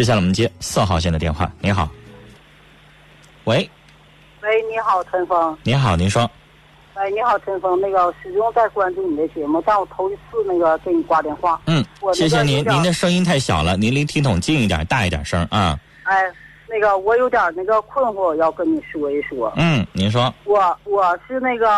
接下来我们接四号线的电话。你好，喂，喂，你好，陈峰。您好，您说，喂，你好，陈峰。那个始终在关注你的节目，但我头一次那个给你挂电话。嗯我，谢谢您，您的声音太小了，您离听筒近一点，大一点声啊。哎，那个我有点那个困惑，要跟你说一说。嗯，您说，我我是那个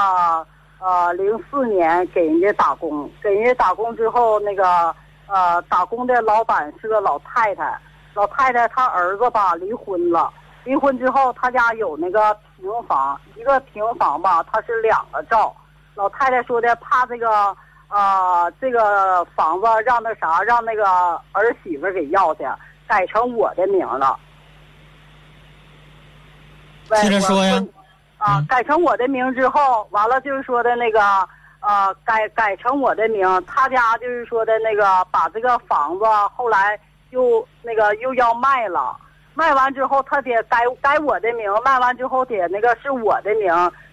呃，零四年给人家打工，给人家打工之后，那个呃，打工的老板是个老太太，老太太她儿子吧离婚了，离婚之后他家有那个平房，一个平房吧，它是两个照。老太太说的，怕这个呃这个房子让那啥，让那个儿媳妇给要去，改成我的名了。接着说呀。啊嗯，改成我的名之后，完了就是说的那个，呃，改改成我的名，他家就是说的那个，把这个房子后来又那个又要卖了，卖完之后他得改改我的名，卖完之后得那个是我的名，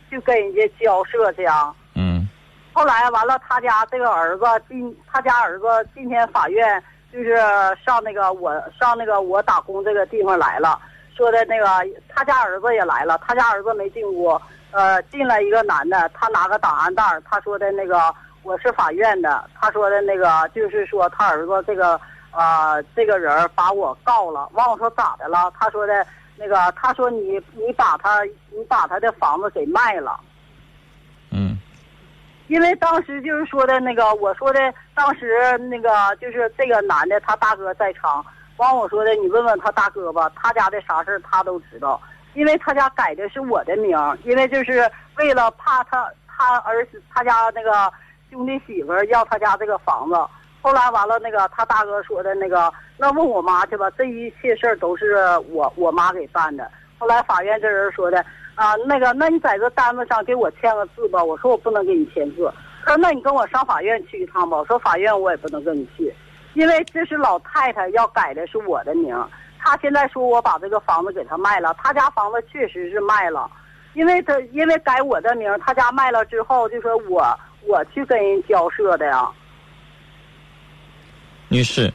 去跟人家交涉去啊。嗯后来完了，他家这个儿子今他家儿子今天法院就是上那个我上那个我打工这个地方来了，说的那个他家儿子也来了，他家儿子没进屋，呃，进来一个男的，他拿个档案袋，他说的那个我是法院的，他说的那个就是说他儿子这个呃这个人把我告了，完我说咋的了？他说的那个他说你你把他你把他的房子给卖了。嗯因为当时就是说的那个，我说的当时那个就是这个男的他大哥在场，完我说的你问问他大哥吧，他家的啥事儿他都知道，因为他家改的是我的名，因为就是为了怕他他儿子他家那个兄弟媳妇要他家这个房子，后来完了那个他大哥说的那个，那问我妈去吧，这一切事儿都是我我妈给办的。后来法院这人说的啊，那个，那你在这单子上给我签个字吧。我说我不能给你签字。他说那你跟我上法院去一趟吧。我说法院我也不能跟你去，因为这是老太太要改的是我的名。他现在说我把这个房子给他卖了，他家房子确实是卖了，因为他因为改我的名，他家卖了之后就说我我去跟人交涉的呀。女士，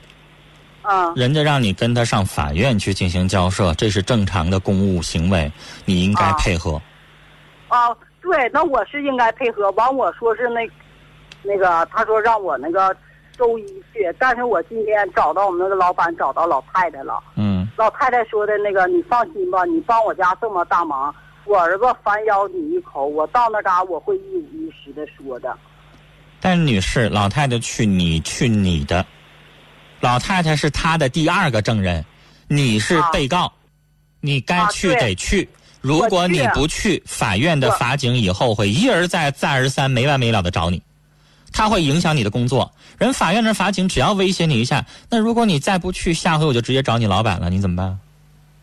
嗯人家让你跟他上法院去进行交涉，这是正常的公务行为，你应该啊配合。啊，对，那我是应该配合。完我说是那那个，他说让我那个周一去，但是我今天找到我们那个老板，找到老太太了。嗯老太太说的那个，你放心吧，你帮我家这么大忙，我儿子反咬你一口，我到那嘎我会一五一十的说的。但是女士，老太太去你去你的，老太太是他的第二个证人，你是啊被告，你该啊去得去。如果你不去，法院的法警以后会一而再、再而三、没完没了的找你，他会影响你的工作。人法院的法警只要威胁你一下，那如果你再不去，下回我就直接找你老板了，你怎么办？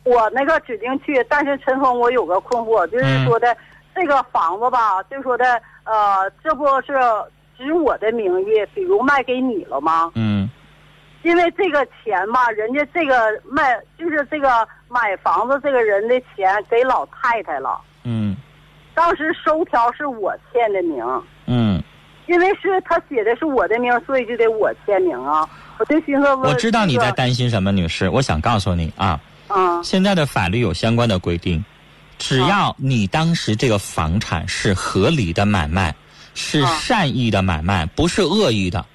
我那个指定去，但是陈峰，我有个困惑，就是说的、这个房子吧，就说的呃，这不是指我的名义，比如卖给你了吗？嗯因为这个钱吧，人家这个卖就是这个买房子这个人的钱给老太太了，嗯当时收条是我签的名，嗯，因为是他写的是我的名，所以就得我签名啊。我就寻思，我知道你在担心什么，女士。我想告诉你啊，嗯现在的法律有相关的规定，只要你当时这个房产是合理的买卖，是啊善意的买卖，不是恶意的。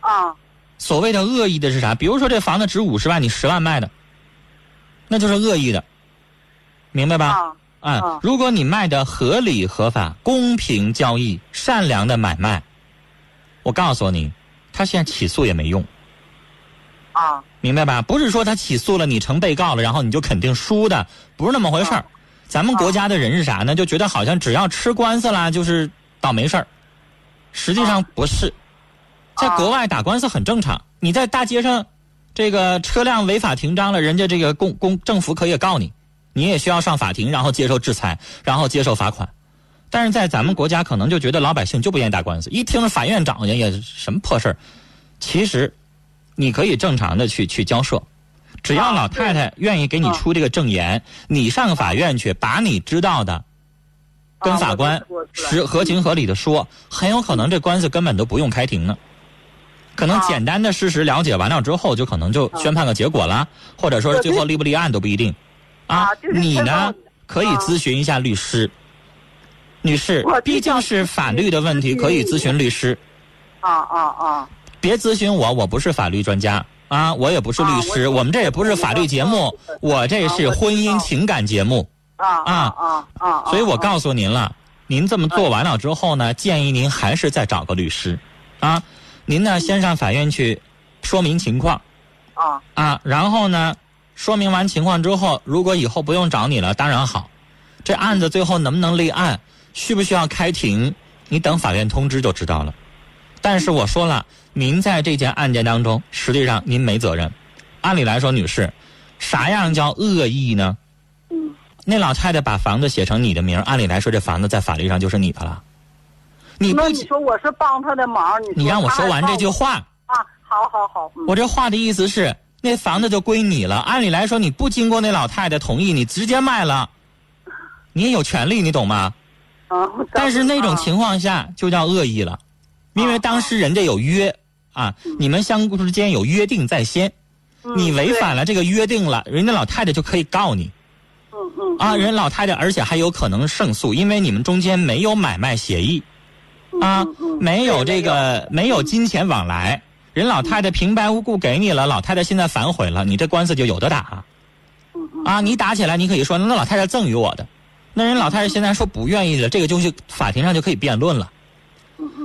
啊所谓的恶意的是啥？比如说这房子值五十万，你十万卖的，那就是恶意的，明白吧？啊啊啊，如果你卖的合理合法、公平交易、善良的买卖，我告诉你，他现在起诉也没用。啊明白吧？不是说他起诉了你成被告了，然后你就肯定输的，不是那么回事儿。咱们国家的人是啥呢？就觉得好像只要吃官司啦，就是倒霉事儿。实际上不是，在国外打官司很正常。你在大街上，这个车辆违法停张了，人家这个公公政府可以告你，你也需要上法庭，然后接受制裁，然后接受罚款。但是在咱们国家，可能就觉得老百姓就不愿意打官司，一听着法院长去也什么破事儿。其实，你可以正常的去去交涉，只要啊老太太愿意给你啊出这个证言，你上法院去，把你知道的跟啊法官我就说出来实合情合理的说，很有可能这官司根本都不用开庭呢。可能啊简单的事实了解完了之后，就可能就宣判个结果了，或者说是最后立不立案都不一定。啊你呢可以啊咨询一下律师。女士我，毕竟是法律的问题，可以咨询律师，啊啊啊。别咨询我，我不是法律专家。啊，我也不是律师，我们这也不是法律节目，我这是婚姻情感节目。啊啊啊啊！所以我告诉您了，您这么做完了之后呢，建议您还是再找个律师，啊，您呢先上法院去说明情况啊啊，然后呢，说明完情况之后，如果以后不用找你了，当然好。这案子最后能不能立案，需不需要开庭，你等法院通知就知道了。但是我说了，您在这件案件当中，实际上您没责任。按理来说，女士，啥样叫恶意呢？嗯那老太太把房子写成你的名儿，按理来说这房子在法律上就是你的了。你不那，你说我是帮他的忙，你你让我说完这句话话，啊？好好好，嗯我这话的意思是，那房子就归你了。按理来说，你不经过那老太太同意，你直接卖了，你也有权利，你懂吗？啊，但是那种情况况下就叫恶意了，因为当时人家有约啊，你们相互之间有约定在先，你违反了这个约定了，人家老太太就可以告你。嗯嗯啊，人老太太，而且还有可能胜诉，因为你们中间没有买卖协议，啊，没有这个没有金钱往来，人老太太平白无故给你了，老太太现在反悔了，你这官司就有的打，啊，你打起来你可以说那老太太赠与我的，那人老太太现在说不愿意了，这个就是法庭上就可以辩论了。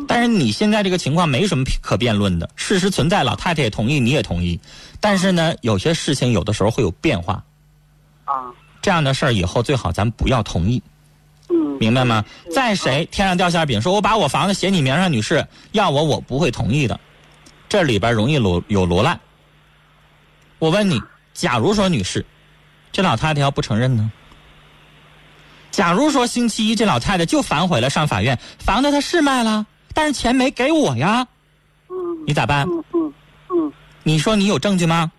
但是你现在这个情况没什么可辩论的，事实存在，老太太也同意，你也同意，但是呢，有些事情有的时候会有变化，啊。这样的事儿以后最好咱不要同意。嗯明白吗？再谁天上掉馅饼，说我把我房子写你名上，女士要我我不会同意的，这里边容易罗有罗烂。我问你，假如说女士，这老太太要不承认呢？假如说星期一这老太太就反悔了，上法院，房子她是卖了，但是钱没给我呀，嗯你咋办？嗯嗯嗯你说你有证据吗？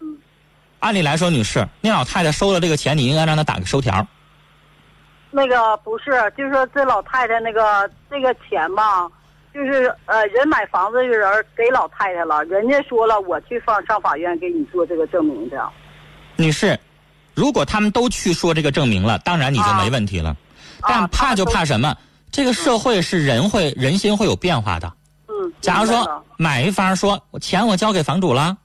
嗯按理来说，女士，那老太太收了这个钱，你应该让她打个收条。那个不是，就是说这老太太那个这个钱吧，就是呃人买房子的人给老太太了，人家说了我去放上法院给你做这个证明的。女士，如果他们都去说这个证明了，当然你就没问题了。但啊怕就怕什么？这个社会是人会人心会有变化的。嗯，假如说买一方说，钱我交给房主了，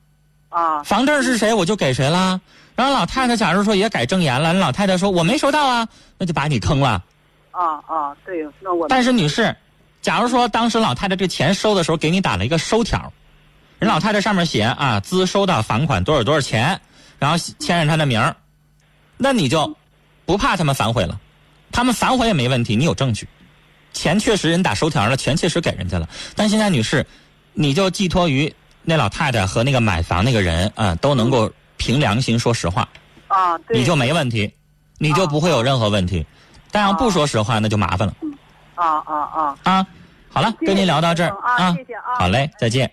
啊房证是谁我就给谁了。然后老太太假如说也改正言了，人老太太说我没收到啊，那就把你坑了。啊啊，对，那我但是女士，假如说当时老太太这钱收的时候给你打了一个收条，人老太太上面写啊资收到房款多少多少钱，然后签上她的名儿，那你就不怕他们反悔了，他们反悔也没问题，你有证据，钱确实人打收条了，钱确实给人家了。但现在女士，你就寄托于那老太太和那个买房那个人啊，都能够凭良心说实话，啊，对你就没问题，你就不会有任何问题。但要不说实话，那就麻烦了。啊啊啊，啊，好了，跟您聊到这儿啊谢谢啊好嘞，再见。